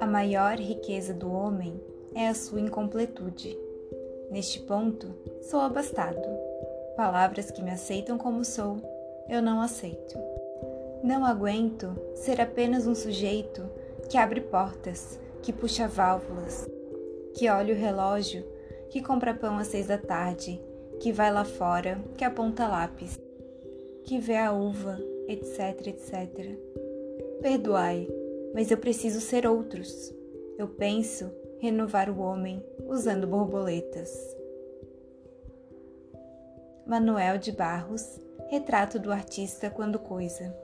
A maior riqueza do homem é a sua incompletude. Neste ponto, sou abastado. Palavras que me aceitam como sou, eu não aceito. Não aguento ser apenas um sujeito que abre portas, que puxa válvulas, que olha o relógio, que compra pão às seis da tarde, que vai lá fora, que aponta lápis, que vê a uva, etc, etc. Perdoai, mas eu preciso ser outros. Eu penso renovar o homem usando borboletas. Manuel de Barros, retrato do artista quando coisa.